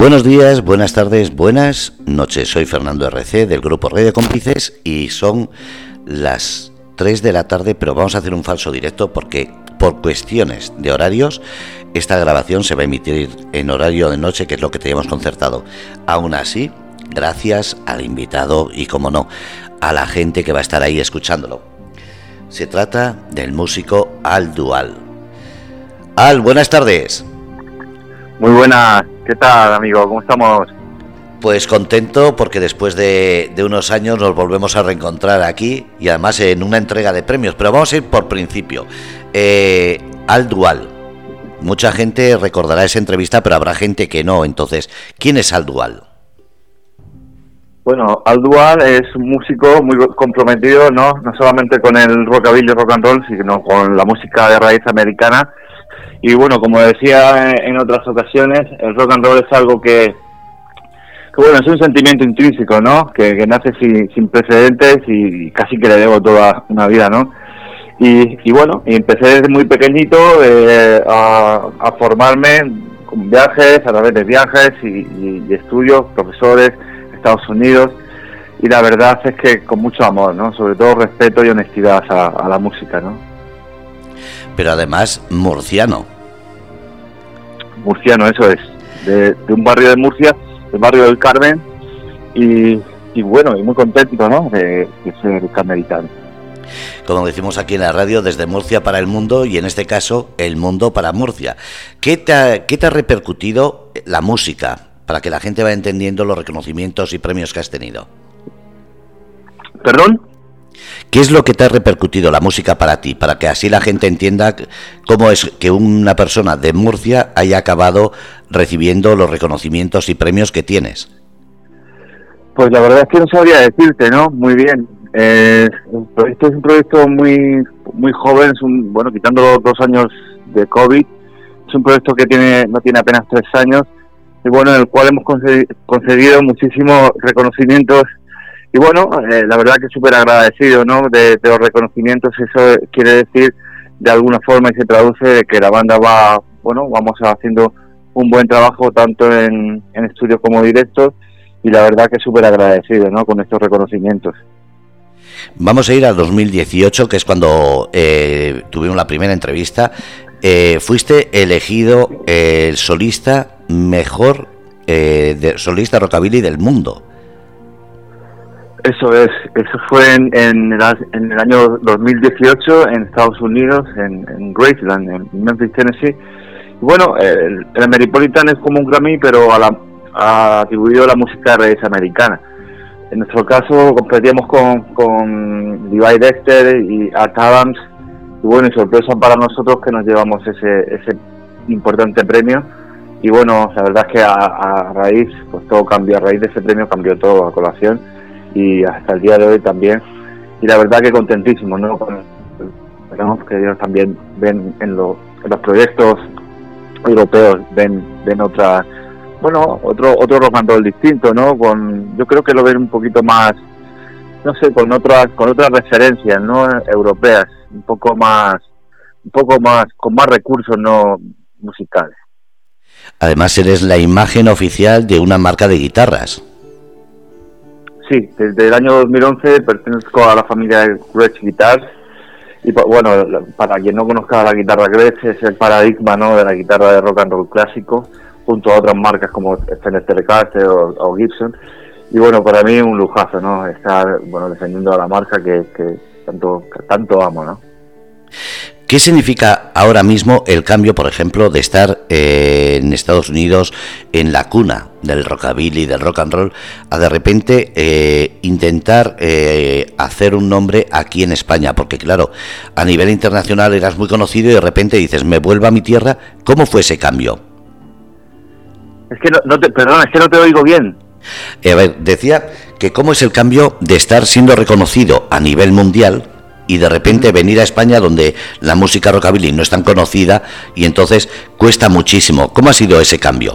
Buenos días, buenas tardes, buenas noches. Soy Fernando RC del grupo Radio Cómplices y son las 3 de la tarde, pero vamos a hacer un falso directo porque por cuestiones de horarios esta grabación se va a emitir en horario de noche, que es lo que teníamos concertado. Aún así, gracias al invitado y, como no, a la gente que va a estar ahí escuchándolo. Se trata del músico Al Dual. Al, buenas tardes. Muy buenas, ¿qué tal amigo? ¿Cómo estamos? Pues contento porque después de, unos años nos volvemos a reencontrar aquí y además en una entrega de premios. Pero vamos a ir por principio. Eh, Al Dual. Mucha gente recordará esa entrevista, pero habrá gente que no. Entonces, ¿quién es Al Dual? Bueno, Al Dual es un músico muy comprometido, ¿no? No solamente con el rockabilly y rock and roll, sino con la música de raíz americana y bueno, como decía en otras ocasiones, el rock and roll es algo que, bueno, es un sentimiento intrínseco, ¿no? Que, nace sin, precedentes y casi que le debo toda una vida, ¿no? Y, bueno, y empecé desde muy pequeñito eh, a, formarme con viajes, a través de viajes y, estudios, profesores, Estados Unidos. Y la verdad es que con mucho amor, ¿no? Sobre todo respeto y honestidad a, a la música, ¿no? Pero además murciano. Murciano, eso es, de, un barrio de Murcia, el barrio del Carmen, y, bueno, y muy contento ¿no? de, ser carmelitano. Como decimos aquí en la radio, desde Murcia para el mundo y en este caso el mundo para Murcia. ¿Qué te ha, qué te ha repercutido la música para que la gente vaya entendiendo los reconocimientos y premios que has tenido? ¿Perdón? ¿Qué es lo que te ha repercutido la música para ti? Para que así la gente entienda cómo es que una persona de Murcia haya acabado recibiendo los reconocimientos y premios que tienes. Pues la verdad es que no sabría decirte, ¿no? Muy bien. Eh, esto es un proyecto muy muy joven, es un, bueno, quitando los dos años de COVID, es un proyecto que tiene no tiene apenas tres años y bueno, en el cual hemos conseguido muchísimos reconocimientos y bueno, eh, la verdad que súper agradecido ¿no? De, los reconocimientos, eso quiere decir de alguna forma y se traduce de que la banda va, bueno, vamos haciendo un buen trabajo tanto en, estudios como directos y la verdad que súper agradecido ¿no? con estos reconocimientos. Vamos a ir al 2018, que es cuando eh, tuvimos la primera entrevista. Eh, fuiste elegido el solista mejor de, solista rockabilly del mundo. Eso es, eso fue en, en, el, año 2018 en Estados Unidos, en, Graceland, en Memphis, Tennessee. bueno, el, el, Ameripolitan es como un Grammy, pero a la, ha atribuido la música de raíz americana. En nuestro caso competíamos con, con Levi Dexter y Art Adams. Y bueno, y sorpresa para nosotros que nos llevamos ese, ese importante premio. Y bueno, la verdad es que a, a raíz, pues todo cambió, a raíz de ese premio cambió todo a colación y hasta el día de hoy también. Y la verdad que contentísimo, ¿no? Esperamos que ellos también ven en, los proyectos europeos, ven, ven otra, bueno, otro, otro rock and roll distinto, ¿no? Con, yo creo que lo ven un poquito más, no sé, con otras, con otras referencias, ¿no? Europeas, un poco más, un poco más, con más recursos, ¿no? Musicales. Además eres la imagen oficial de una marca de guitarras. Sí, desde el año 2011 pertenezco a la familia de Gretsch Guitars y bueno, para quien no conozca la guitarra Gretsch es el paradigma ¿no? de la guitarra de rock and roll clásico junto a otras marcas como Fender Telecaster o, Gibson y bueno, para mí es un lujazo ¿no? estar bueno, defendiendo a la marca que, que tanto, tanto amo ¿no? ¿Qué significa ahora mismo el cambio, por ejemplo, de estar eh, en Estados Unidos en la cuna del rockabilly, del rock and roll, a de repente eh, intentar eh, hacer un nombre aquí en España? Porque claro, a nivel internacional eras muy conocido y de repente dices, me vuelvo a mi tierra. ¿Cómo fue ese cambio? Es que no, te, perdón, es que no te oigo bien. a ver, decía que cómo es el cambio de estar siendo reconocido a nivel mundial y de repente venir a España donde la música rockabilly no es tan conocida y entonces cuesta muchísimo. ¿Cómo ha sido ese cambio?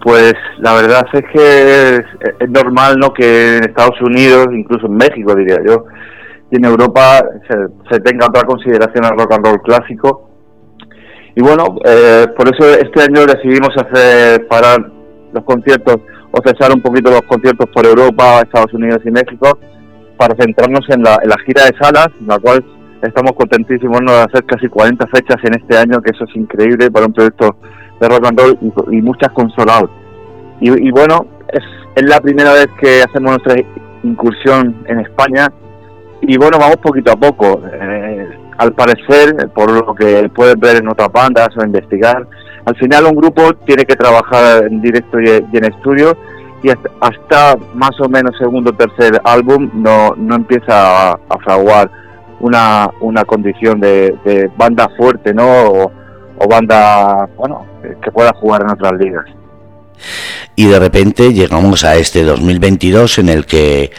Pues la verdad es que es, normal ¿no? que en Estados Unidos, incluso en México diría yo, y en Europa se, tenga otra consideración al rock and roll clásico. Y bueno, eh, por eso este año decidimos hacer parar los conciertos o cesar un poquito los conciertos por Europa, Estados Unidos y México para centrarnos en la, gira de salas, la cual estamos contentísimos de hacer casi 40 fechas en este año, que eso es increíble para un proyecto de rock and roll y, muchas consolados. Y, bueno, es, es la primera vez que hacemos nuestra incursión en España y bueno, vamos poquito a poco. Eh, al parecer, por lo que puedes ver en otras bandas o investigar, al final un grupo tiene que trabajar en directo y, en estudio y hasta, más o menos segundo o tercer álbum no, no empieza a, fraguar una, una condición de, banda fuerte, ¿no? O, banda, bueno, que pueda jugar en otras ligas y de repente llegamos a este 2022 en el que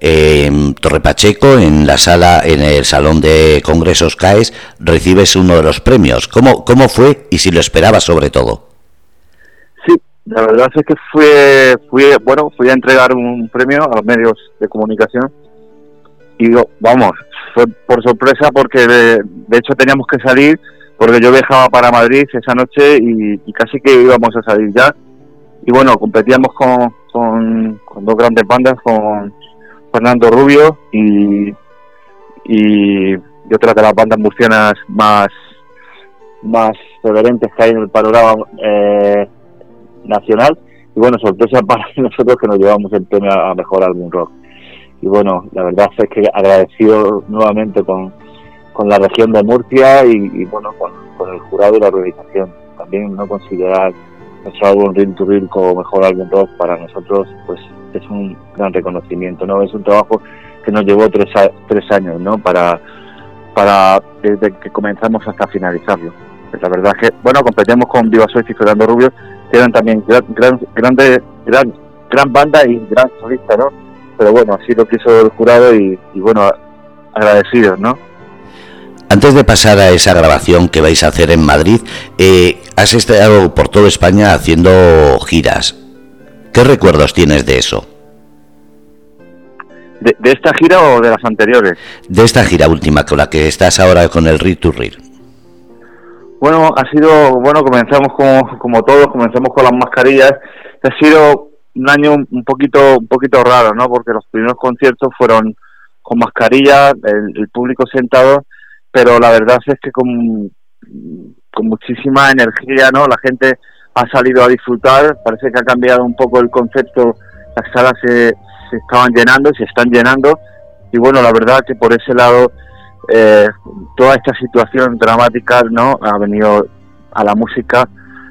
en Torre Pacheco, en la sala, en el Salón de Congresos CAES, recibes uno de los premios. ¿Cómo, cómo fue y si lo esperabas sobre todo? La verdad es que fue, fui, bueno, fui a entregar un premio a los medios de comunicación y vamos, fue por sorpresa porque de, hecho teníamos que salir porque yo viajaba para Madrid esa noche y casi que íbamos a salir ya. Y bueno, competíamos con, con, dos grandes bandas, con Fernando Rubio y, y, otra de las bandas murcianas más, más reverentes que hay en el panorama eh, nacional. Y bueno, sorpresa para nosotros que nos llevamos el premio a Mejor Álbum Rock. Y bueno, la verdad es que agradecido nuevamente con, con la región de Murcia y, bueno, con, con el jurado y la organización. También no considerar nuestro álbum Real to Real como mejor álbum rock para nosotros pues es un gran reconocimiento no es un trabajo que nos llevó tres, tres años no para para desde que comenzamos hasta finalizarlo la verdad es que bueno competimos con Viva y Fernando Rubio eran también gran, gran grande gran gran banda y gran solista no pero bueno así lo quiso el jurado y, y bueno agradecidos no antes de pasar a esa grabación que vais a hacer en Madrid, eh, has estado por toda España haciendo giras. ¿Qué recuerdos tienes de eso? ¿De, esta gira o de las anteriores? De esta gira última, con la que estás ahora con el Read to Read. Bueno, ha sido, bueno, comenzamos como, como todos, comenzamos con las mascarillas. Ha sido un año un poquito, un poquito raro, ¿no? Porque los primeros conciertos fueron con mascarillas, el público sentado pero la verdad es que con, con muchísima energía, ¿no? La gente ha salido a disfrutar, parece que ha cambiado un poco el concepto, las salas se, se estaban llenando, se están llenando, y bueno, la verdad que por ese lado eh, toda esta situación dramática, ¿no? Ha venido a la música,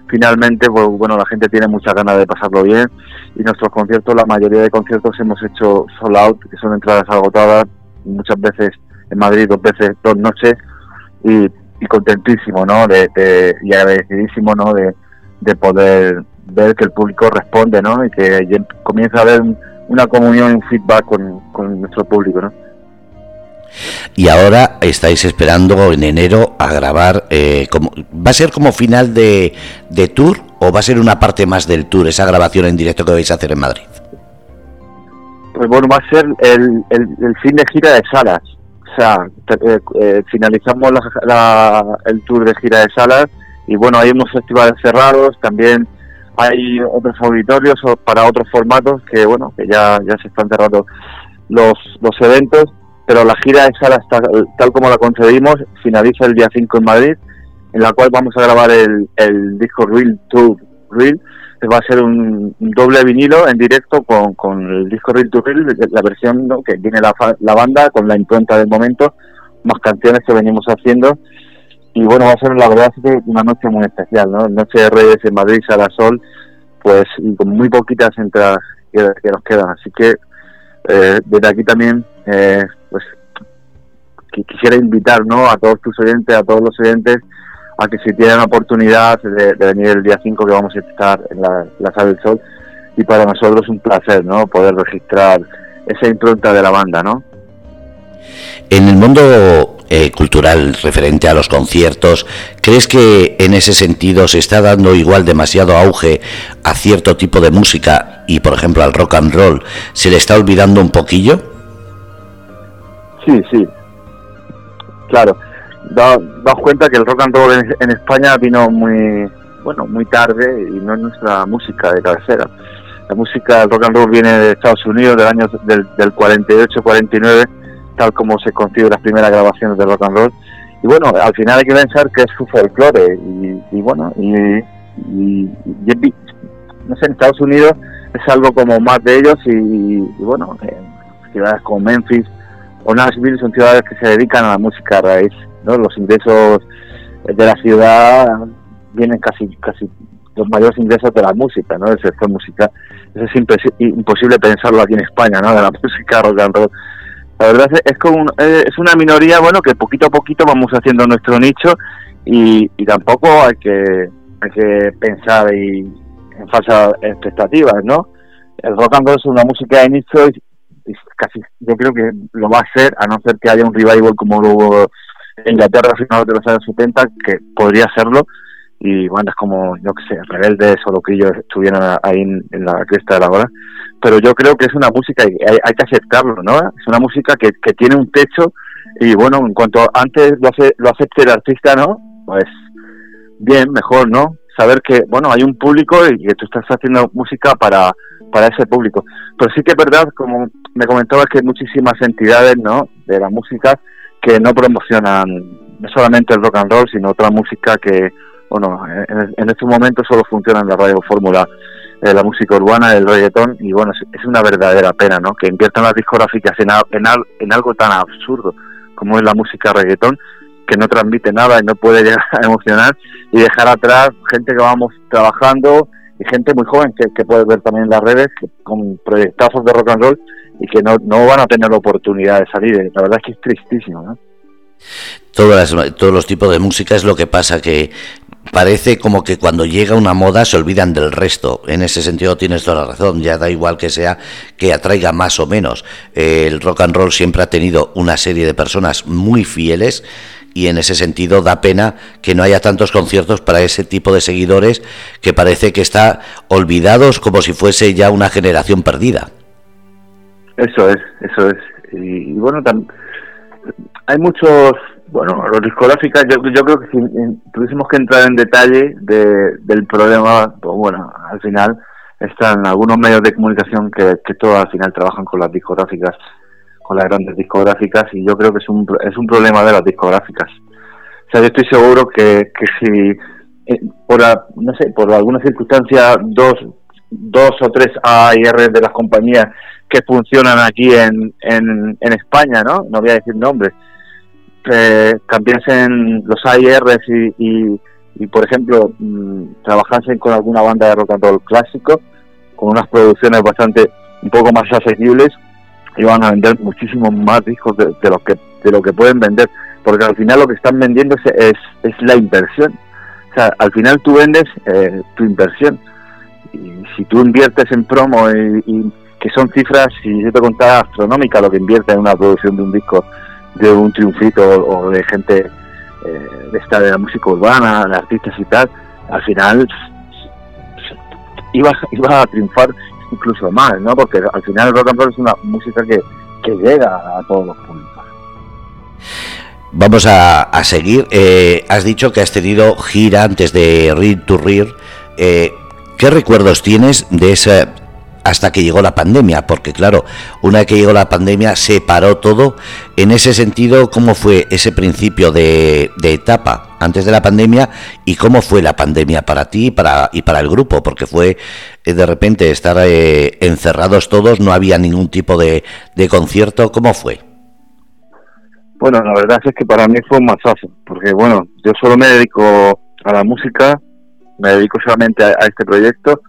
finalmente, pues bueno, la gente tiene muchas ganas de pasarlo bien, y nuestros conciertos, la mayoría de conciertos hemos hecho sold out, que son entradas agotadas, muchas veces en Madrid dos veces, dos noches, y, contentísimo, ¿no? De, y agradecidísimo, ¿no? De, poder ver que el público responde, ¿no? Y que comienza a haber una comunión y un feedback con, nuestro público, ¿no? Y ahora estáis esperando en enero a grabar, eh, como, ¿va a ser como final de, de tour o va a ser una parte más del tour, esa grabación en directo que vais a hacer en Madrid? Pues bueno, va a ser el, el fin de gira de salas. O sea, eh, eh, finalizamos el tour de gira de salas y bueno, hay unos festivales cerrados, también hay otros auditorios para otros formatos que bueno, que ya, ya se están cerrando los, los eventos, pero la gira salas tal, como la concebimos finaliza el día 5 en Madrid, en la cual vamos a grabar el, el disco Real Tour Real va a ser un, doble vinilo en directo con, con el disco Real to Real, la versión que tiene la, la banda con la impronta del momento, más canciones que venimos haciendo. Y bueno, va a ser la verdad una noche muy especial, ¿no? Noche de Reyes en Madrid, Sala Sol, pues con muy poquitas entradas que, nos quedan. Así que eh, desde aquí también, eh, pues quisiera invitar ¿no? a todos tus oyentes, a todos los oyentes, a que si tienen la oportunidad de, venir el día 5 que vamos a estar en la, Sala del Sol y para nosotros es un placer no poder registrar esa impronta de la banda no en el mundo eh, cultural referente a los conciertos crees que en ese sentido se está dando igual demasiado auge a cierto tipo de música y por ejemplo al rock and roll se le está olvidando un poquillo sí sí claro daos, cuenta que el rock and roll en, España vino muy, bueno, muy tarde y no es nuestra música de cabecera. La música del rock and roll viene de Estados Unidos del año del, del 48-49, tal como se concibe las primeras grabaciones de rock and roll. Y bueno, al final hay que pensar que es su folclore y, bueno, y, no sé, en Estados Unidos es algo como más de ellos y, bueno, ciudades como Memphis o Nashville son ciudades que se dedican a la música raíz, ¿no? Los ingresos de la ciudad vienen casi casi los mayores ingresos de la música, ¿no? Del sector musical. Eso es imposible pensarlo aquí en España, ¿no? De la música rock and roll. La verdad es, como es una minoría, bueno, que poquito a poquito vamos haciendo nuestro nicho y, tampoco hay que hay que pensar y, en falsas expectativas, ¿no? El rock and roll es una música de nicho y, casi yo creo que lo va a ser a no ser que haya un revival como lo hubo en Inglaterra a finales de los años 70 que podría serlo y bandas como, yo que sé, Rebeldes o Loquillos estuvieron ahí en, la cresta de la hora. Pero yo creo que es una música y hay, que aceptarlo, ¿no? Es una música que, que tiene un techo y bueno, en cuanto antes lo, hace, lo acepte el artista, ¿no? Pues bien, mejor, ¿no? Saber que, bueno, hay un público y que tú estás haciendo música para, para ese público. Pero sí que es verdad, como me comentabas, que hay muchísimas entidades, ¿no? De la música que no promocionan no solamente el rock and roll, sino otra música que bueno, en, en estos momentos solo funciona en la radio fórmula eh, la música urbana, el reggaetón, y bueno, es, una verdadera pena, ¿no? Que inviertan las discográficas en, en, en algo tan absurdo como es la música reggaetón, que no transmite nada y no puede llegar a emocionar, y dejar atrás gente que vamos trabajando y gente muy joven que, que puede ver también en las redes con proyectazos de rock and roll y que no, no van a tener la oportunidad de salir. La verdad es que es tristísimo, ¿no? Todas todos los tipos de música es lo que pasa, que parece como que cuando llega una moda se olvidan del resto. En ese sentido tienes toda la razón, ya da igual que sea que atraiga más o menos. El rock and roll siempre ha tenido una serie de personas muy fieles y en ese sentido da pena que no haya tantos conciertos para ese tipo de seguidores que parece que está olvidados como si fuese ya una generación perdida. Eso es, eso es. Y, bueno, hay muchos bueno, los discográficas, yo, creo que si tuviésemos que entrar en detalle de, del problema, pues bueno, al final están algunos medios de comunicación que, que todos al final trabajan con las discográficas, con las grandes discográficas, y yo creo que es un, es un problema de las discográficas. O sea, yo estoy seguro que, que si, eh, por, no sé, por alguna circunstancia, dos, dos o tres AIR de las compañías que funcionan aquí en, en, en España, ¿no? No voy a decir nombres, eh, cambiasen los AIRs y, y, por ejemplo, mm, trabajasen con alguna banda de rock and roll clásico, con unas producciones bastante un poco más asequibles, iban a vender muchísimos más discos de, lo que de lo que pueden vender, porque al final lo que están vendiendo es, es, la inversión. O sea, al final tú vendes eh, tu inversión. Y si tú inviertes en promo y, que son cifras, si yo te contara astronómica lo que invierte en una producción de un disco de un triunfito o de gente eh, de esta de la música urbana, de artistas y tal, al final iba, iba a triunfar incluso más, ¿no? Porque al final el rock and roll es una música que, que llega a todos los públicos. Vamos a, a seguir. Eh, has dicho que has tenido gira antes de Read to Rear. Eh, ¿Qué recuerdos tienes de esa hasta que llegó la pandemia, porque claro, una vez que llegó la pandemia se paró todo. En ese sentido, ¿cómo fue ese principio de, etapa antes de la pandemia y cómo fue la pandemia para ti y para, y para el grupo? Porque fue eh, de repente estar eh, encerrados todos, no había ningún tipo de, concierto. ¿Cómo fue? Bueno, la verdad es que para mí fue un masazo, porque bueno, yo solo me dedico a la música, me dedico solamente a este proyecto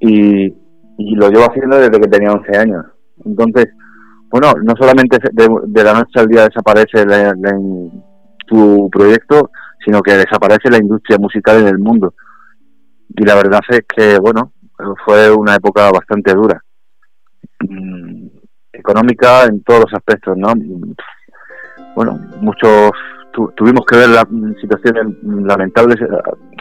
y, y lo llevo haciendo desde que tenía 11 años. Entonces, bueno, no solamente de, la noche al día desaparece tu proyecto, sino que desaparece la industria musical en el mundo. Y la verdad es que, bueno, fue una época bastante dura. Mm, económica en todos los aspectos, ¿no? Bueno, muchos tuvimos que ver las situaciones lamentables,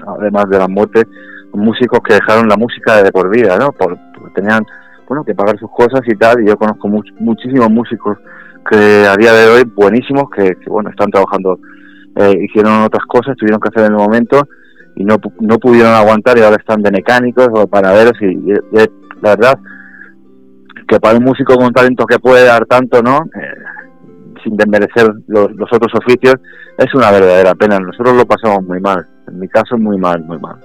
además de las muertes, músicos que dejaron la música de por vida, ¿no? Por, tenían, bueno, que pagar sus cosas y tal, y yo conozco muchísimos músicos que a día de hoy buenísimos que, bueno, están trabajando eh, hicieron otras cosas, tuvieron que hacer en el momento y no, no pudieron aguantar y ahora están de mecánicos o de panaderos y, la verdad que para un músico con talento que puede dar tanto, ¿no? Eh, sin desmerecer los, los, otros oficios, es una verdadera pena. Nosotros lo pasamos muy mal, en mi caso muy mal, muy mal.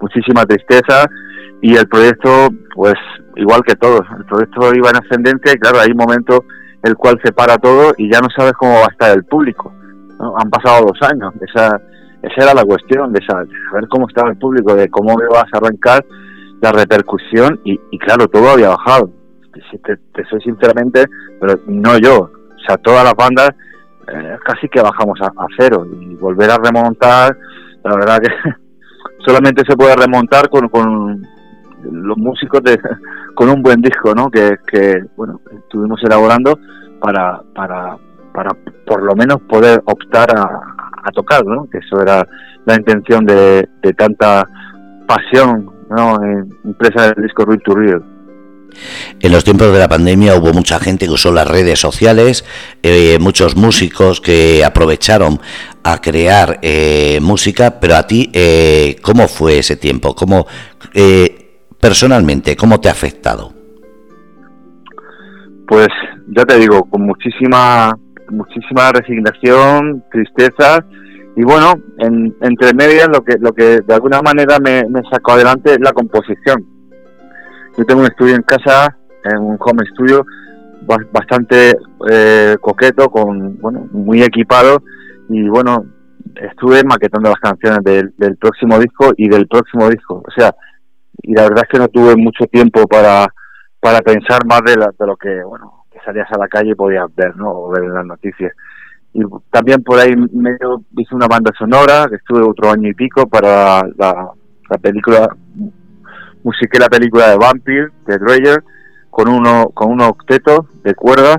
Muchísima tristeza y el proyecto, pues igual que todos, el proyecto iba en ascendencia y claro, hay un momento el cual se para todo y ya no sabes cómo va a estar el público. Han pasado dos años, esa, esa era la cuestión, de saber, cómo estaba el público, de cómo me vas a arrancar la repercusión y, claro, todo había bajado. Te, te, soy sinceramente, pero no yo, o sea, todas las bandas eh, casi que bajamos a, cero y volver a remontar, la verdad que solamente se puede remontar con, con los músicos de, con un buen disco, ¿no? Que, que bueno, estuvimos elaborando para, para, para por lo menos poder optar a, tocar, ¿no? Que eso era la intención de, de tanta pasión, ¿no? En empresa del disco Real to Real. En los tiempos de la pandemia hubo mucha gente que usó las redes sociales, eh, muchos músicos que aprovecharon a crear eh, música, pero a ti, eh, ¿cómo fue ese tiempo? ¿Cómo, personalmente, cómo te ha afectado? Pues ya te digo, con muchísima muchísima resignación, tristeza y bueno, en, entre medias lo que lo que de alguna manera me, sacó adelante es la composición. Yo tengo un estudio en casa, en un home studio bastante eh, coqueto, con bueno muy equipado y bueno estuve maquetando las canciones del, del próximo disco y del próximo disco, o sea y la verdad es que no tuve mucho tiempo para para pensar más de, de lo que bueno salías a la calle y podías ver, ¿no? O ver en las noticias. Y también por ahí medio hice una banda sonora, que estuve otro año y pico para la, la película, musiqué la película de Vampire, de Dreyer, con uno, con un octeto de cuerdas.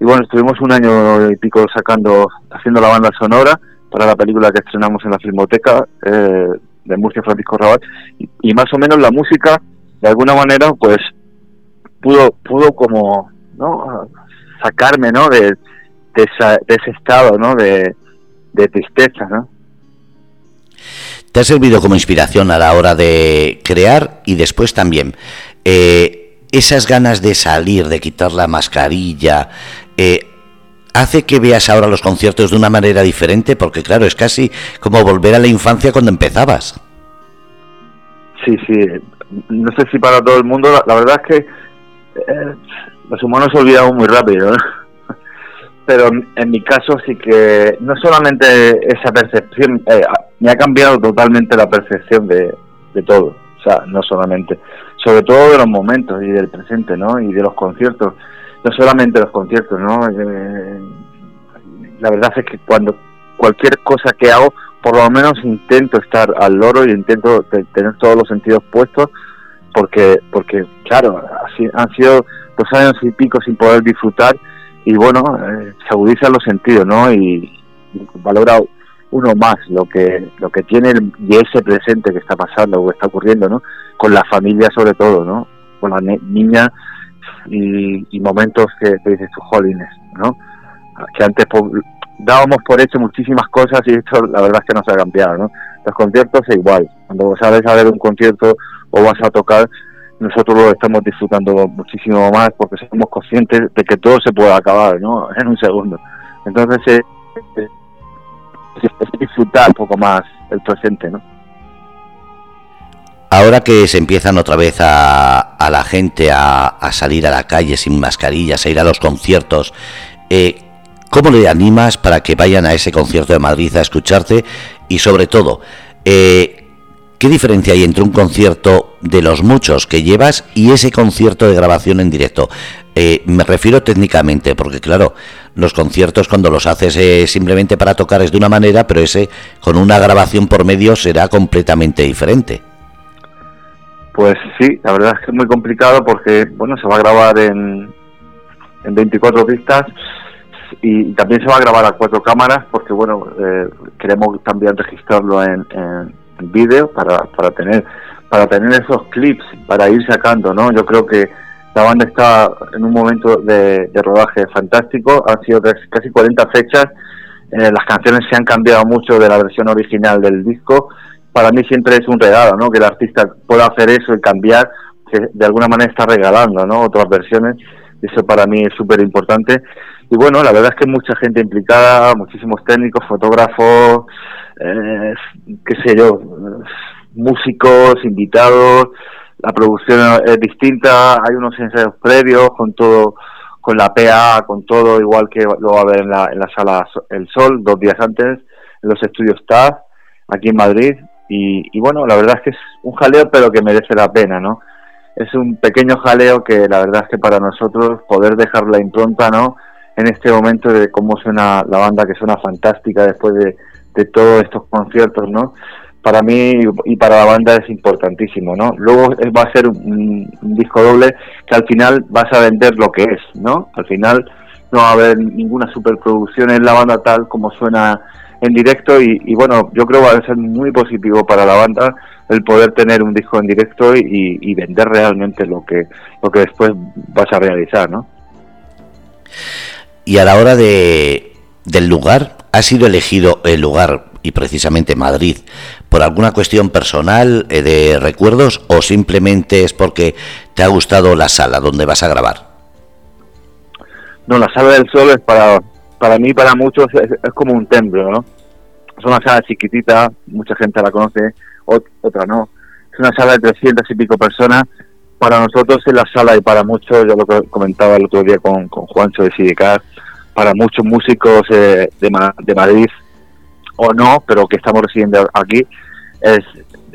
Y bueno, estuvimos un año y pico sacando, haciendo la banda sonora para la película que estrenamos en la Filmoteca eh, de Murcia Francisco Rabat. Y, más o menos la música, de alguna manera, pues pudo, pudo como ¿no? sacarme ¿no? de, ese estado ¿no? de, tristeza. ¿no? ¿Te ha servido como inspiración a la hora de crear y después también eh, esas ganas de salir, de quitar la mascarilla, eh, hace que veas ahora los conciertos de una manera diferente? Porque claro, es casi como volver a la infancia cuando empezabas. Sí, sí, no sé si para todo el mundo, la, verdad es que eh, los humanos olvidamos muy rápido, pero en mi caso sí que no solamente esa percepción, eh, me ha cambiado totalmente la percepción de, de todo, o sea, no solamente, sobre todo de los momentos y del presente, ¿no? Y de los conciertos, no solamente los conciertos, ¿no? Eh, la verdad es que cuando cualquier cosa que hago, por lo menos intento estar al loro y intento tener todos los sentidos puestos, porque, porque claro, han sido dos años y pico sin poder disfrutar y bueno, eh, se agudizan los sentidos, ¿no? Y, valora uno más lo que lo que tiene y ese presente que está pasando o está ocurriendo, ¿no? Con la familia sobre todo, ¿no? Con la niña y, momentos que, dices tú, jolines, ¿no? Que antes dábamos por hecho muchísimas cosas y esto la verdad es que no se ha cambiado, ¿no? Los conciertos es igual, cuando sabes a ver un concierto o vas a tocar, nosotros lo estamos disfrutando muchísimo más porque somos conscientes de que todo se puede acabar ¿no? en un segundo. Entonces eh, eh, es, disfrutar un poco más el presente. ¿no? Ahora que se empiezan otra vez a, la gente a, a, salir a la calle sin mascarillas, a ir a los conciertos, eh, ¿cómo le animas para que vayan a ese concierto de Madrid a escucharte? Y sobre todo, eh, ¿Qué diferencia hay entre un concierto de los muchos que llevas y ese concierto de grabación en directo? Eh, me refiero técnicamente, porque claro, los conciertos cuando los haces eh, simplemente para tocar es de una manera, pero ese con una grabación por medio será completamente diferente. Pues sí, la verdad es que es muy complicado porque, bueno, se va a grabar en, en 24 pistas y también se va a grabar a cuatro cámaras porque, bueno, eh, queremos también registrarlo en vídeo para, para tener para tener esos clips para ir sacando no yo creo que la banda está en un momento de, rodaje fantástico. Han sido casi 40 fechas. Eh, las canciones se han cambiado mucho de la versión original del disco. Para mí siempre es un regalo, ¿no? Que el artista pueda hacer eso y cambiar, que de alguna manera está regalando, ¿no? Otras versiones. Eso para mí es súper importante. Y bueno, la verdad es que mucha gente implicada, muchísimos técnicos, fotógrafos, eh, qué sé yo, músicos, invitados. La producción es distinta, hay unos ensayos previos con todo con la PA, con todo, igual que lo va a ver en la, en la sala El Sol, dos días antes, en los estudios TAF, aquí en Madrid. Y, bueno, la verdad es que es un jaleo, pero que merece la pena, ¿no? Es un pequeño jaleo que la verdad es que para nosotros poder dejar la impronta, ¿no? En este momento de cómo suena la banda, que suena fantástica después de, todos estos conciertos, ¿no? para mí y para la banda es importantísimo, ¿no? Luego va a ser un, disco doble que al final vas a vender lo que es, ¿no? Al final no va a haber ninguna superproducción en la banda tal como suena en directo y, bueno, yo creo que va a ser muy positivo para la banda el poder tener un disco en directo y, y vender realmente lo que lo que después vas a realizar, ¿no? Y a la hora de del lugar, ¿ha sido elegido el lugar y precisamente Madrid por alguna cuestión personal eh, de recuerdos o simplemente es porque te ha gustado la sala donde vas a grabar? No, la sala del sol es para, para mí, para muchos, es, como un templo, ¿no? Es una sala chiquitita, mucha gente la conoce, otra no. Es una sala de 300 y pico personas. Para nosotros es la sala y para muchos, yo lo comentaba el otro día con, con Juancho de Sidecar, para muchos músicos eh, de, de Madrid o no, pero que estamos residiendo aquí, es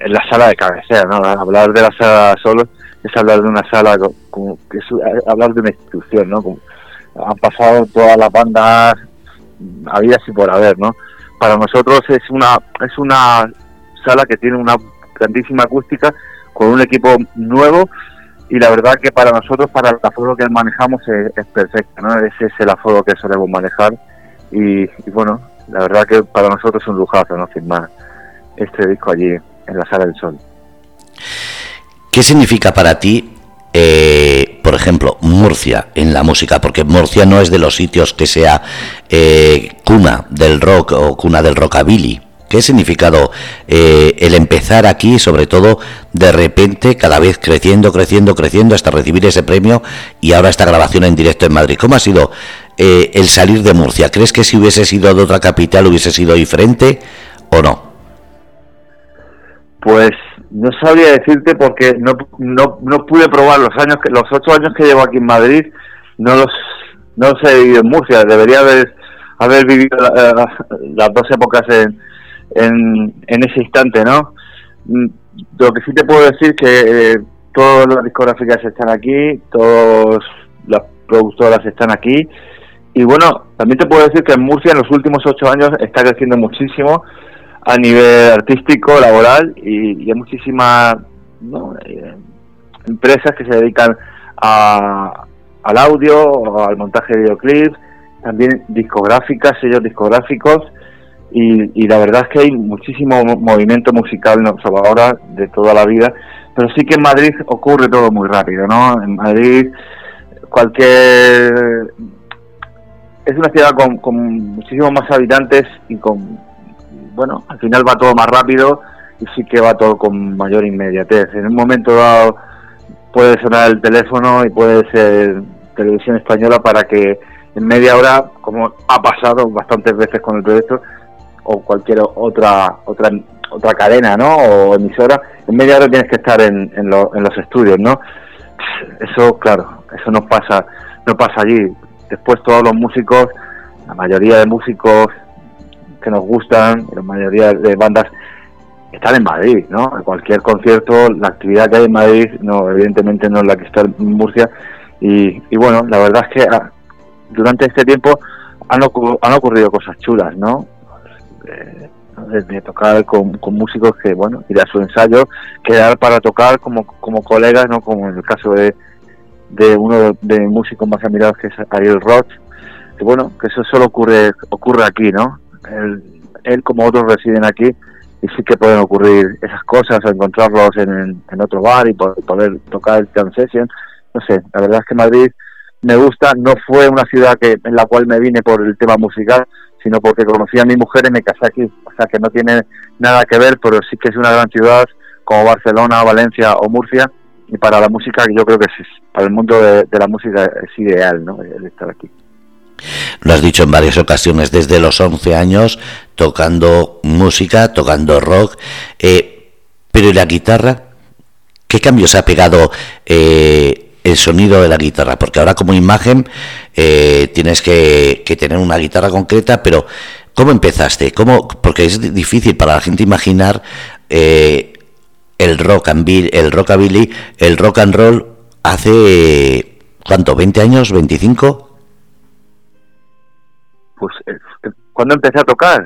la sala de cabecera, ¿no? Hablar de la sala solo es hablar de una sala, como, es hablar de una institución, ¿no? han pasado todas las bandas habidas y por haber, ¿no? Para nosotros es una es una sala que tiene una grandísima acústica con un equipo nuevo y la verdad que para nosotros, para el aforo que manejamos es, es perfecta, ¿no? Ese es el aforo que solemos manejar y, y bueno, la verdad que para nosotros es un lujazo, ¿no? Firmar este disco allí, en la Sala del Sol. ¿Qué significa para ti, eh, por ejemplo, Murcia en la música? Porque Murcia no es de los sitios que sea eh, cuna del rock o cuna del rockabilly. ¿Qué significado eh, el empezar aquí, sobre todo de repente, cada vez creciendo, creciendo, creciendo, hasta recibir ese premio y ahora esta grabación en directo en Madrid? ¿Cómo ha sido eh, el salir de Murcia? ¿Crees que si hubiese sido de otra capital hubiese sido diferente o no? Pues no sabría decirte porque no, no, no pude probar los años que los ocho años que llevo aquí en Madrid no los no los he vivido en Murcia. Debería haber haber vivido eh, las dos épocas en, en, en ese instante no mm, lo que sí te puedo decir que eh, todas las discográficas están aquí todas las productoras están aquí. Y bueno, también te puedo decir que en Murcia en los últimos ocho años está creciendo muchísimo a nivel artístico, laboral y, hay muchísimas eh, empresas que se dedican a, al audio al montaje de videoclips, también discográficas, sellos discográficos y, la verdad es que hay muchísimo movimiento musical solo ahora, de toda la vida, pero sí que en Madrid ocurre todo muy rápido, ¿no? En Madrid cualquier es una ciudad con, con muchísimos más habitantes y con, bueno, al final va todo más rápido y sí que va todo con mayor inmediatez. En un momento dado puede sonar el teléfono y puede ser televisión española para que en media hora, como ha pasado bastantes veces con el proyecto, o cualquier otra otra otra cadena, ¿no? O emisora, en media hora tienes que estar en, en, en los estudios, ¿no? Eso, claro, eso no pasa, no pasa allí después todos los músicos, la mayoría de músicos que nos gustan, la mayoría de bandas están en Madrid, ¿no? Cualquier concierto, la actividad que hay en Madrid, no, evidentemente no es la que está en Murcia. Y, bueno, la verdad es que ah, durante este tiempo han, ocurrido cosas chulas, ¿no? Eh, tocar con, con, músicos que, bueno, ir a su ensayo, quedar para tocar como, como colegas, ¿no? Como en el caso de, de uno de mis músicos más admirados que es Ariel Roth, que bueno, que eso solo ocurre ocurre aquí, ¿no? Él, como otros residen aquí y sí que pueden ocurrir esas cosas, encontrarlos en, otro bar y poder, tocar el jam session, no sé, la verdad es que Madrid me gusta, no fue una ciudad que en la cual me vine por el tema musical, sino porque conocí a mi mujer y me casé aquí. O sea, que no tiene nada que ver, pero sí que es una gran ciudad como Barcelona, Valencia o Murcia. Y para la música, yo creo que es, para el mundo de, la música es ideal, ¿no? El estar aquí. Lo has dicho en varias ocasiones, desde los 11 años, tocando música, tocando rock. Eh, pero ¿y la guitarra? ¿Qué cambios ha pegado eh, el sonido de la guitarra? Porque ahora como imagen eh, tienes que, tener una guitarra concreta, pero ¿cómo empezaste? ¿Cómo? Porque es difícil para la gente imaginar el rock and el rockabilly, el rock and roll hace ¿cuánto? ¿20 años? ¿25? Pues, eh, ¿cuándo empecé a tocar?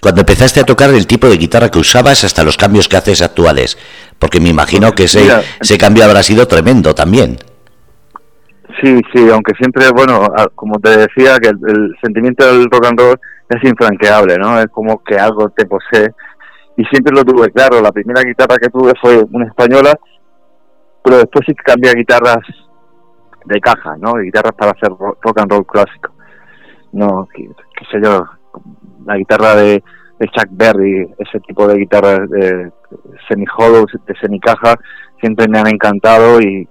Cuando empezaste a tocar el tipo de guitarra que usabas hasta los cambios que haces actuales, porque me imagino que ese, ese cambio habrá sido tremendo también. Sí, sí, aunque siempre, bueno, como te decía, que el, sentimiento del rock and roll es infranqueable, ¿no? Es como que algo te posee. Y siempre lo tuve claro. La primera guitarra que tuve fue una española, pero después sí que cambié a guitarras de caja, ¿no? Guitarras para hacer rock and roll clásico no, qué, sé yo, la guitarra de, Chuck Berry, ese tipo de guitarras de semi-hollow, de semi-caja, siempre me han encantado y,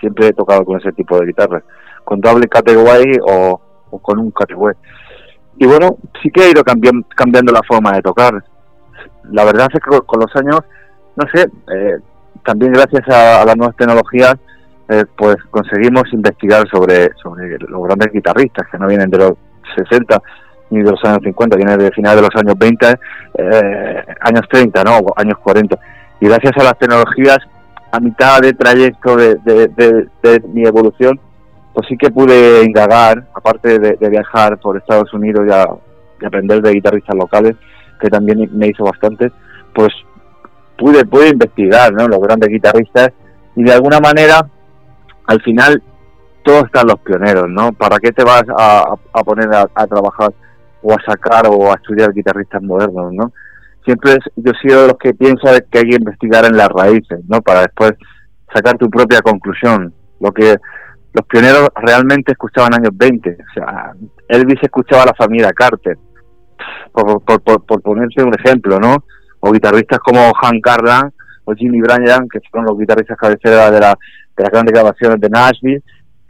siempre he tocado con ese tipo de guitarras, con doble cateway o, con un cateway. Y bueno, sí que he ido cambiando, la forma de tocar. La verdad es que con los años, no sé, eh, también gracias a, las nuevas tecnologías, eh, pues conseguimos investigar sobre, sobre los grandes guitarristas que no vienen de los 60 ni de los años 50, viene de final de los años 20, eh, años 30, ¿no? años 40. Y gracias a las tecnologías, a mitad de trayecto de, mi evolución, pues sí que pude indagar, aparte de, viajar por Estados Unidos y, aprender de guitarristas locales, que también me hizo bastante, pues pude, pude investigar ¿no? los grandes guitarristas y de alguna manera, al final, todos están los pioneros, ¿no? ¿Para qué te vas a, poner a, trabajar o a sacar o a estudiar guitarristas modernos, ¿no? Siempre yo he sido de los que piensa que hay que investigar en las raíces, ¿no? Para después sacar tu propia conclusión. Lo que los pioneros realmente escuchaban años 20. O sea, Elvis escuchaba a la familia Carter, por, ponerse un ejemplo, ¿no? O guitarristas como Han Carlan o Jimmy Bryan, que son los guitarristas cabeceras de, la, de las grandes grabaciones de Nashville,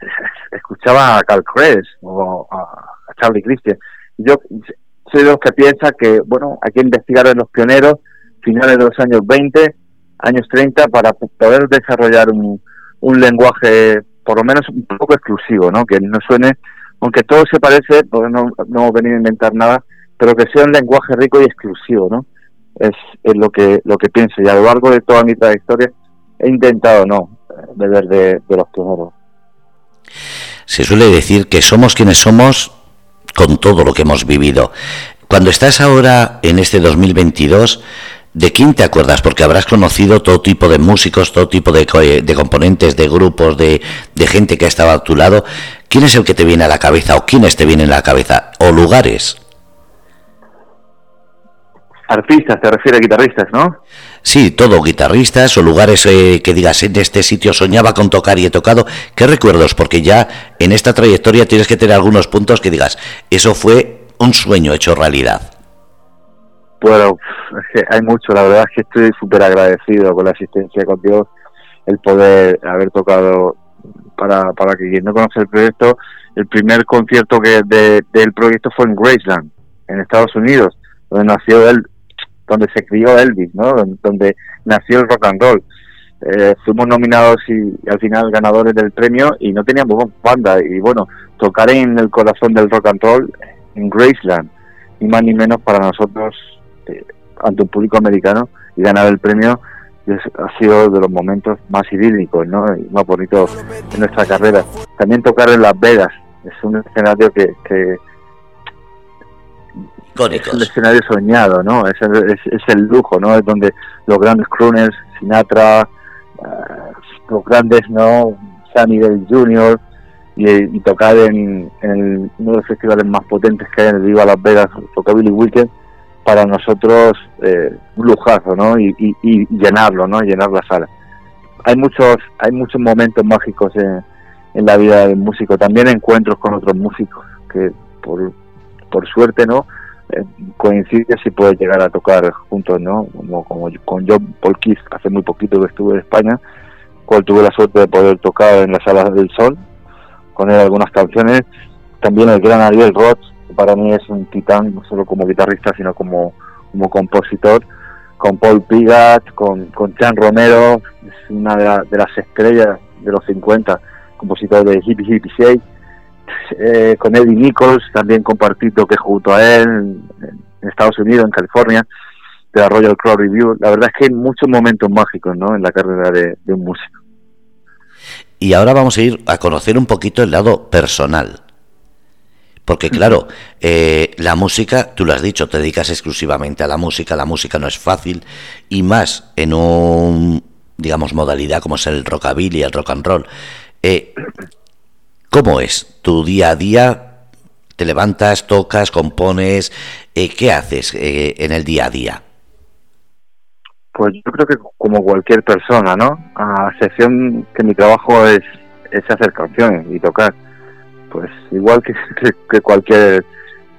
escuchaba a Carl Kress o a, Charlie Christian. Yo soy de los que piensa que, bueno, hay que investigar en los pioneros, finales de los años 20, años 30, para poder desarrollar un, lenguaje, por lo menos un poco exclusivo, ¿no? Que no suene, aunque todo se parece, porque no, no hemos venido a inventar nada, pero que sea un lenguaje rico y exclusivo, ¿no? Es, lo que lo que pienso y a lo largo de toda mi trayectoria he intentado no beber de, de los pioneros. Se suele decir que somos quienes somos con todo lo que hemos vivido. Cuando estás ahora en este 2022, ¿de quién te acuerdas? Porque habrás conocido todo tipo de músicos, todo tipo de, componentes, de grupos, de, de, gente que ha estado a tu lado. ¿Quién es el que te viene a la cabeza o quiénes te vienen a la cabeza? ¿O lugares? Artistas, te refieres a guitarristas, ¿no? Sí, todo, guitarristas o lugares eh, que digas, en este sitio soñaba con tocar y he tocado. ¿Qué recuerdos? Porque ya en esta trayectoria tienes que tener algunos puntos que digas, eso fue un sueño hecho realidad. Bueno, hay mucho, la verdad es que estoy súper agradecido con la asistencia con Dios, el poder haber tocado, para, para que quien no conoce el proyecto, el primer concierto que del proyecto fue en Graceland, en Estados Unidos, donde nació él, donde se crió Elvis, ¿no? Donde nació el rock and roll. Eh, fuimos nominados y, al final ganadores del premio y no teníamos banda y bueno, tocar en el corazón del rock and roll en Graceland, ni más ni menos para nosotros eh, ante un público americano y ganar el premio ha sido de los momentos más idílicos ¿no? y más bonitos de nuestra carrera. También tocar en Las Vegas es un escenario que, que es un escenario soñado, ¿no? Es el, es, el lujo, ¿no? Es donde los grandes crooners, Sinatra, eh, los grandes, ¿no? Sammy Davis Jr. Y, tocar en, uno de los festivales más potentes que hay en el Viva Las Vegas, Rockabilly Weekend, para nosotros eh, un lujazo, ¿no? Y, y, llenarlo, ¿no? Llenar la sala. Hay muchos, hay muchos momentos mágicos en, en la vida del músico, también encuentros con otros músicos que por por suerte, ¿no? Coincide si puedes llegar a tocar juntos, ¿no? Como, como con John Paul hace muy poquito que estuve en España, cual tuve la suerte de poder tocar en la Sala del Sol, con él algunas canciones. También el gran Ariel Roth, que para mí es un titán, no solo como guitarrista, sino como, como compositor. Con Paul Pigat, con, con Chan Romero, es una de, las estrellas de los 50, compositor de Hippie Hippie Shake eh, con Eddie Nichols, también compartí que junto a él en, Estados Unidos, en California, de la Royal Crow Review. La verdad es que hay muchos momentos mágicos ¿no? en la carrera de, un músico. Y ahora vamos a ir a conocer un poquito el lado personal. Porque claro, eh, la música, tú lo has dicho, te dedicas exclusivamente a la música, la música no es fácil, y más en un, digamos, modalidad como es el rockabilly, el rock and roll. Eh, ¿Cómo es tu día a día? ¿Te levantas, tocas, compones? Eh, ¿Qué haces eh, en el día a día? Pues yo creo que como cualquier persona, ¿no? A excepción que mi trabajo es, es hacer canciones y tocar. Pues igual que, cualquier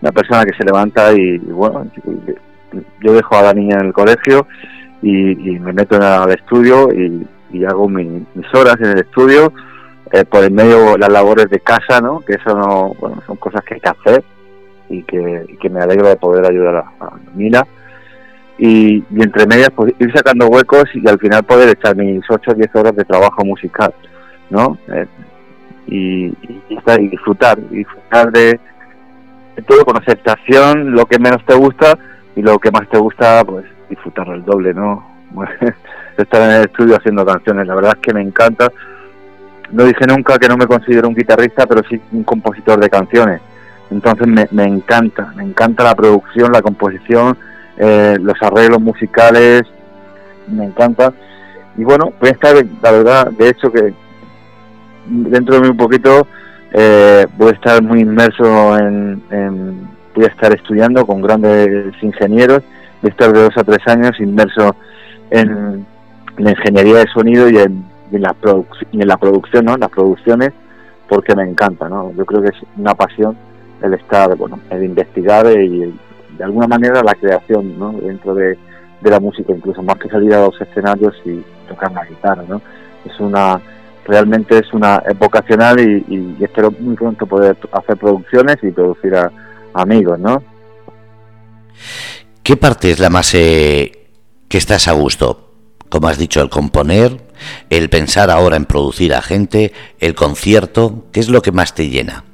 una persona que se levanta y, bueno, yo dejo a la niña en el colegio y, me meto en el estudio y, hago mis horas en el estudio eh, por el medio las labores de casa, ¿no? Que eso no, bueno, son cosas que hay que hacer y que, me alegro de poder ayudar a, a Mila. Y, entre medias pues, ir sacando huecos y al final poder echar mis 8 o 10 horas de trabajo musical, ¿no? Eh, y, y, disfrutar, disfrutar de, todo con aceptación, lo que menos te gusta y lo que más te gusta, pues disfrutar el doble, ¿no? Estar en el estudio haciendo canciones, la verdad es que me encanta no dije nunca que no me considero un guitarrista, pero sí un compositor de canciones. Entonces me, encanta, me encanta la producción, la composición, eh, los arreglos musicales, me encanta. Y bueno, voy a estar, la verdad, de hecho que dentro de muy poquito eh, voy a estar muy inmerso en, voy a estar estudiando con grandes ingenieros, voy a estar de dos a tres años inmerso en la ingeniería de sonido y en y en la, en la producción, ¿no? Las producciones, porque me encanta, ¿no? Yo creo que es una pasión el estar, bueno, el investigar y de alguna manera la creación, ¿no? Dentro de, la música, incluso más que salir a los escenarios y tocar la guitarra, ¿no? Es una, realmente es una es vocacional y, espero muy pronto poder hacer producciones y producir a, amigos, ¿no? ¿Qué parte es la más eh, que estás a gusto? Como has dicho, el componer, el pensar ahora en producir a gente, el concierto, ¿qué es lo que más te llena?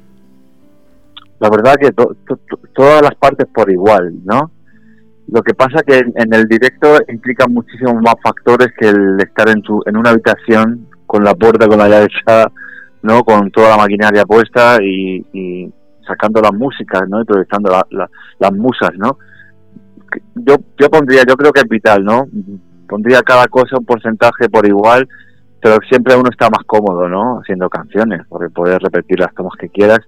La verdad que todas las partes por igual, ¿no? Lo que pasa que en, el directo implica muchísimos más factores que el estar en, tu, en una habitación con la puerta con la llave echada, ¿no? Con toda la maquinaria puesta y, sacando las músicas, ¿no? Y proyectando las musas, ¿no? Yo, yo pondría, yo creo que es vital, ¿no? Pondría cada cosa un porcentaje por igual, pero siempre uno está más cómodo, ¿no? Haciendo canciones, porque puedes repetir las tomas que quieras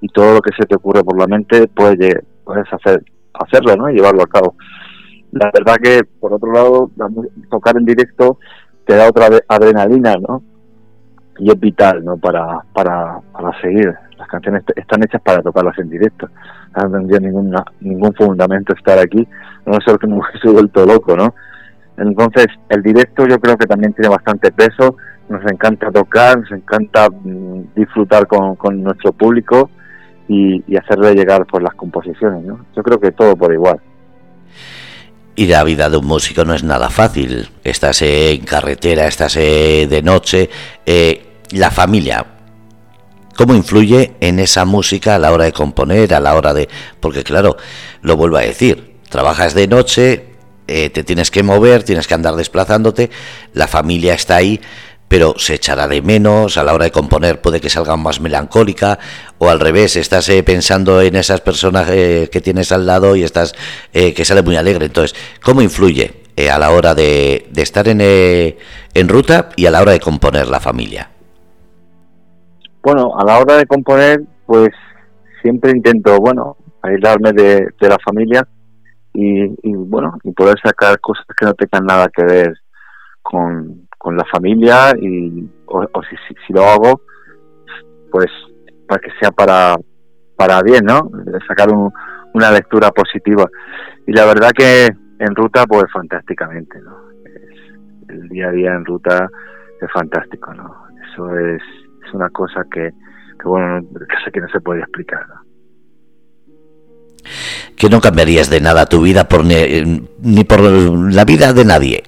y todo lo que se te ocurre por la mente puedes, puedes hacer, hacerlo, ¿no? Y llevarlo a cabo. La verdad que, por otro lado, tocar en directo te da otra adrenalina, ¿no? Y es vital, ¿no? Para, para, para seguir. Las canciones están hechas para tocarlas en directo. No tendría ninguna, ningún fundamento estar aquí, no ser que me hubiese vuelto loco, ¿no? Entonces, el directo yo creo que también tiene bastante peso. Nos encanta tocar, nos encanta mm, disfrutar con, nuestro público y, hacerle llegar pues las composiciones. ¿no? Yo creo que todo por igual. Y la vida de un músico no es nada fácil. Estás en carretera, estás eh, de noche. Eh, la familia, ¿cómo influye en esa música a la hora de componer, a la hora de... Porque claro, lo vuelvo a decir, trabajas de noche, eh, te tienes que mover, tienes que andar desplazándote, la familia está ahí, pero se echará de menos, a la hora de componer puede que salga más melancólica, o al revés, estás eh, pensando en esas personas eh, que tienes al lado y estás que sale muy alegre. Entonces, ¿cómo influye a la hora de, estar en, en ruta y a la hora de componer la familia? Bueno, a la hora de componer, pues siempre intento, bueno, aislarme de la familia y, bueno, y poder sacar cosas que no tengan nada que ver con, la familia y o, si, si, lo hago, pues para que sea para, para bien, ¿no? Sacar un, una lectura positiva. Y la verdad que en ruta, pues fantásticamente, ¿no? el día a día en ruta es fantástico, ¿no? Eso es, es una cosa que, que bueno, que no se puede explicar, ¿no? Que no cambiarías de nada tu vida por ni, ni por la vida de nadie.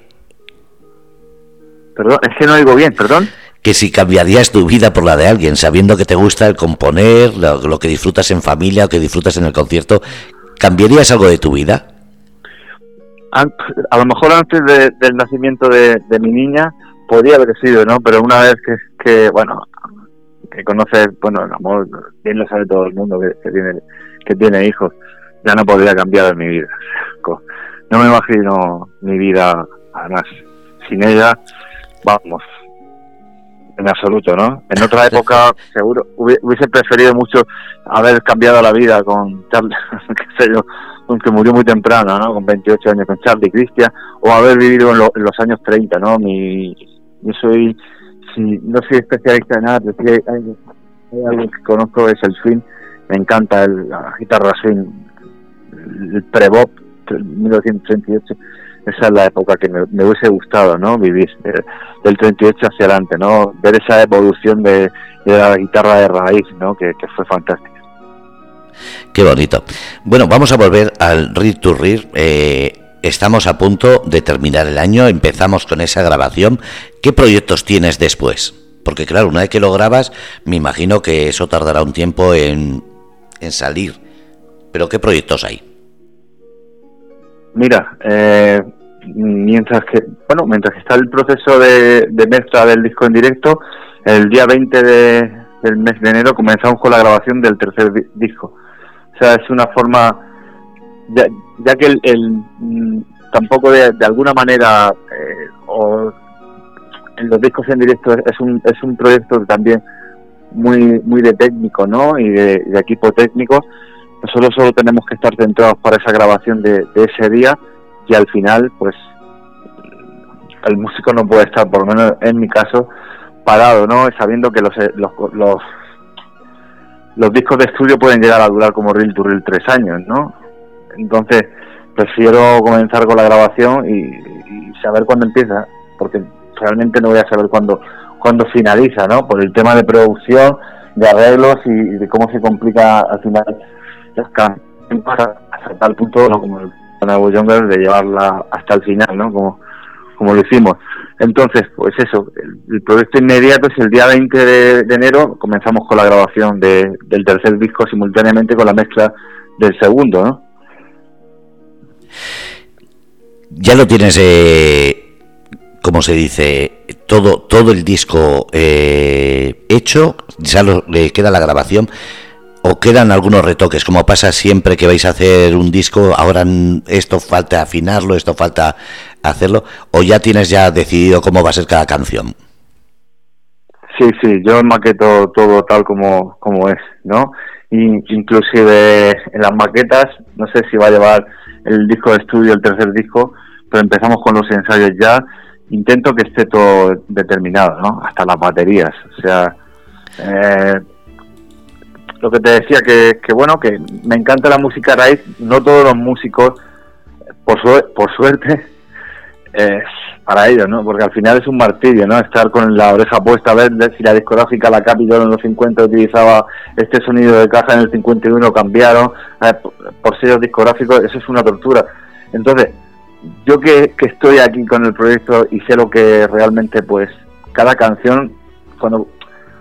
Perdón, es que no oigo bien, perdón que si cambiarías tu vida por la de alguien, sabiendo que te gusta el componer, lo, que disfrutas en familia o que disfrutas en el concierto, ¿cambiarías algo de tu vida? A lo mejor antes del nacimiento de, mi niña podría haber sido, ¿no? Pero una vez que, que bueno, que conoces, bueno, el amor, bien lo sabe todo el mundo que, tiene que tiene hijos, ya no podría cambiar mi vida. No me imagino mi vida, además, sin ella, vamos, en absoluto, ¿no? En otra época, seguro, hubiese preferido mucho haber cambiado la vida con Charlie, qué sé yo, aunque murió muy temprano, ¿no? Con 28 años con Charlie Cristian, o haber vivido en, los años 30, ¿no? Mi, yo soy, si, no soy especialista en nada, pero sí hay, algo que conozco, es el swing, me encanta el, la guitarra swing, el pre-bop, 1938 esa es la época que me, hubiese gustado no vivir eh, del 38 hacia adelante no ver esa evolución de, la guitarra de raíz no que, fue fantástica. Qué bonito. Bueno vamos a volver al Read to Read. Eh, estamos a punto de terminar el año. Empezamos con esa grabación. Qué proyectos tienes después porque claro una vez que lo grabas me imagino que eso tardará un tiempo en, en salir. Pero qué proyectos hay Mira, eh, mientras que, bueno, mientras que está el proceso de, mezcla del disco en directo, el día 20 de, del mes de enero comenzamos con la grabación del tercer disco. O sea, es una forma, ya, que el, mm, tampoco de, alguna manera, eh, o en los discos en directo es un, es un proyecto también muy, muy de técnico, ¿no? Y de, de equipo técnico nosotros solo tenemos que estar centrados para esa grabación de, ese día y al final, pues, el músico no puede estar, por lo menos en mi caso, parado, ¿no? Sabiendo que los, los, los, discos de estudio pueden llegar a durar como Real to Real tres años, ¿no? Entonces, prefiero comenzar con la grabación y, saber cuándo empieza, porque realmente no voy a saber cuándo, cuándo finaliza, ¿no? Por el tema de producción, de arreglos y de cómo se complica al final hasta tal punto como de llevarla hasta el final, ¿no? Como, como lo hicimos. Entonces, pues eso, el, proyecto inmediato es el día 20 de, enero, comenzamos con la grabación de, del tercer disco simultáneamente con la mezcla del segundo, ¿no? Ya lo tienes, eh, como se dice, todo, todo el disco eh, hecho, ya le queda la grabación o quedan algunos retoques, como pasa siempre que vais a hacer un disco, ahora esto falta afinarlo, esto falta hacerlo, o ya tienes ya decidido cómo va a ser cada canción? Sí, sí, yo maqueto todo tal como, como es, ¿no? inclusive en las maquetas, no sé si va a llevar el disco de estudio, el tercer disco, pero empezamos con los ensayos ya, intento que esté todo determinado, ¿no? Hasta las baterías, o sea, eh, lo que te decía que, bueno que me encanta la música raíz. No todos los músicos por por suerte es para ellos no porque al final es un martirio no estar con la oreja puesta a ver si la discográfica la Capitol en los 50 utilizaba este sonido de caja en el 51 cambiaron por sellos discográficos eso es una tortura. Entonces yo que, que estoy aquí con el proyecto y sé lo que realmente pues cada canción cuando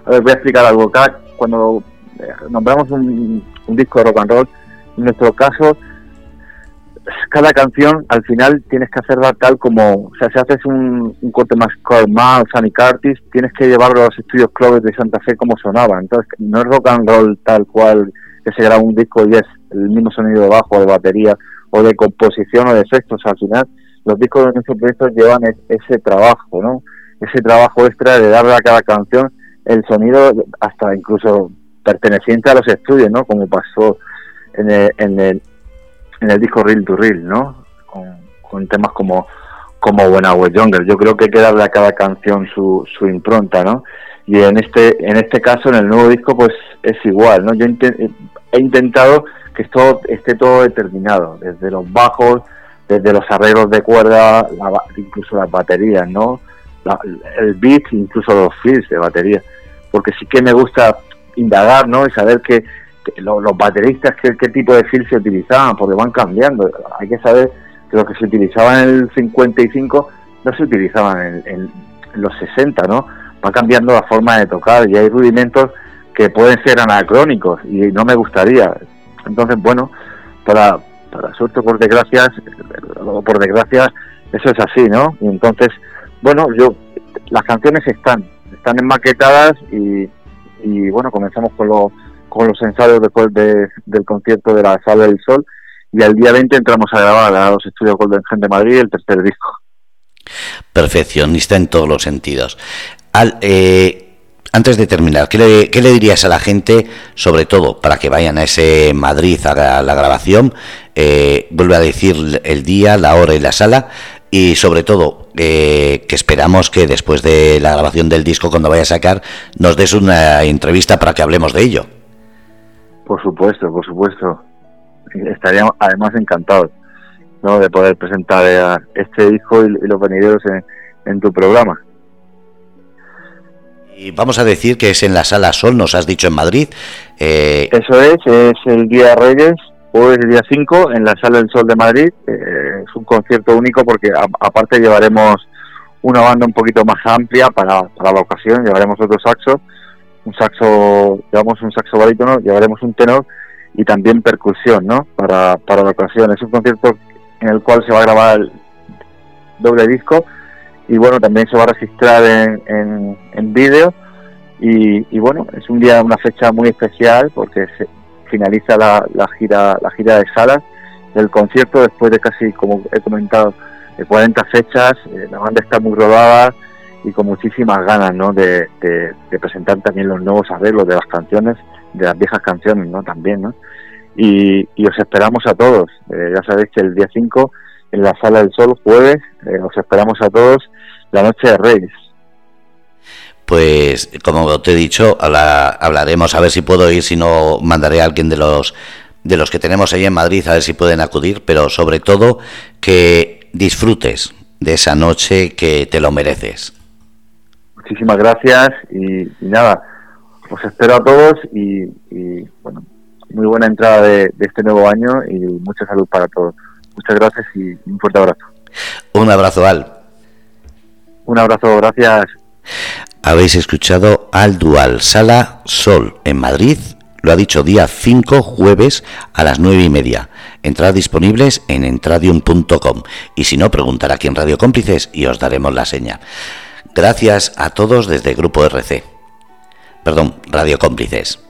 a ver voy a explicar algo. Cada cuando eh, nombramos un, disco de rock and roll, en nuestro caso, cada canción al final tienes que hacerla tal como, o sea, si haces un, corte más más Sonic Artist, tienes que llevarlo a los estudios Clovis de Santa Fe como sonaba. Entonces, no es rock and roll tal cual que se graba un disco y es el mismo sonido de bajo, de batería o de composición o de efectos. Al final, los discos de nuestro proyecto llevan ese trabajo, ¿no? Ese trabajo extra de darle a cada canción el sonido hasta incluso perteneciente a los estudios, ¿no? Como pasó en el, en el, en el disco Real to Real, ¿no? Con, temas como como I Younger. Yo creo que hay que darle a cada canción su, su impronta, ¿no? Y en este en este caso, en el nuevo disco, pues es igual, ¿no? Yo he intentado que esto esté todo determinado, desde los bajos, desde los arreglos de cuerda, incluso las baterías, ¿no? el beat, incluso los fills de batería, porque sí que me gusta indagar, ¿no? Y saber que, los, bateristas qué, tipo de fills se utilizaban, porque van cambiando. Hay que saber que lo que se utilizaba en el 55 no se utilizaban en, los 60, ¿no? Va cambiando la forma de tocar y hay rudimentos que pueden ser anacrónicos y no me gustaría. Entonces, bueno, para, para suerte por desgracia, por desgracia, eso es así, ¿no? Y entonces, bueno, yo, las canciones están, están enmaquetadas y, y bueno, comenzamos con, los con los ensayos después de, del concierto de la Sala del Sol y al día 20 entramos a grabar a los estudios Golden Gen de Madrid el tercer disco. Perfeccionista en todos los sentidos. Al, eh, antes de terminar, ¿qué le, ¿qué le, dirías a la gente, sobre todo para que vayan a ese Madrid a la, grabación? Eh, vuelve a decir el día, la hora y la sala. Y sobre todo, eh, que esperamos que después de la grabación del disco, cuando vaya a sacar, nos des una entrevista para que hablemos de ello. Por supuesto, por supuesto. Estaríamos además encantados ¿no? de poder presentar eh, este disco y, los venideros en tu programa. Y vamos a decir que es en la Sala Sol, nos has dicho en Madrid. Eh, Eso es, es el día Reyes, o es el día 5, en la Sala del Sol de Madrid. Eh, es un concierto único porque aparte llevaremos una banda un poquito más amplia para, para la ocasión, llevaremos otro saxo, un saxo, llevamos un saxo barítono, llevaremos un tenor y también percusión, ¿no? Para, para la ocasión. Es un concierto en el cual se va a grabar doble disco y bueno, también se va a registrar en, en, vídeo y, bueno, es un día, una fecha muy especial porque se finaliza la, la gira la gira de salas del concierto después de casi, como he comentado, de 40 fechas, eh, la banda está muy rodada y con muchísimas ganas ¿no? de, presentar también los nuevos arreglos de las canciones, de las viejas canciones ¿no? también. ¿no? Y, y os esperamos a todos. Eh, ya sabéis que el día 5 en la Sala del Sol, jueves. Eh, os esperamos a todos la noche de Reyes. Pues como te he dicho, hablaremos a ver si puedo ir, si no mandaré a alguien de los de los que tenemos ahí en Madrid a ver si pueden acudir, pero sobre todo que disfrutes de esa noche que te lo mereces. Muchísimas gracias y, nada, os espero a todos y, bueno, muy buena entrada de este nuevo año y mucha salud para todos. Muchas gracias y un fuerte abrazo. Un abrazo, Al. Un abrazo, gracias. Habéis escuchado al Dual Sala Sol en Madrid. Lo ha dicho día 5 jueves a las 9 y media. Entradas disponibles en entradium.com. Y si no, preguntar aquí en Radio Cómplices y os daremos la seña. Gracias a todos desde Grupo RC. Perdón, Radio Cómplices.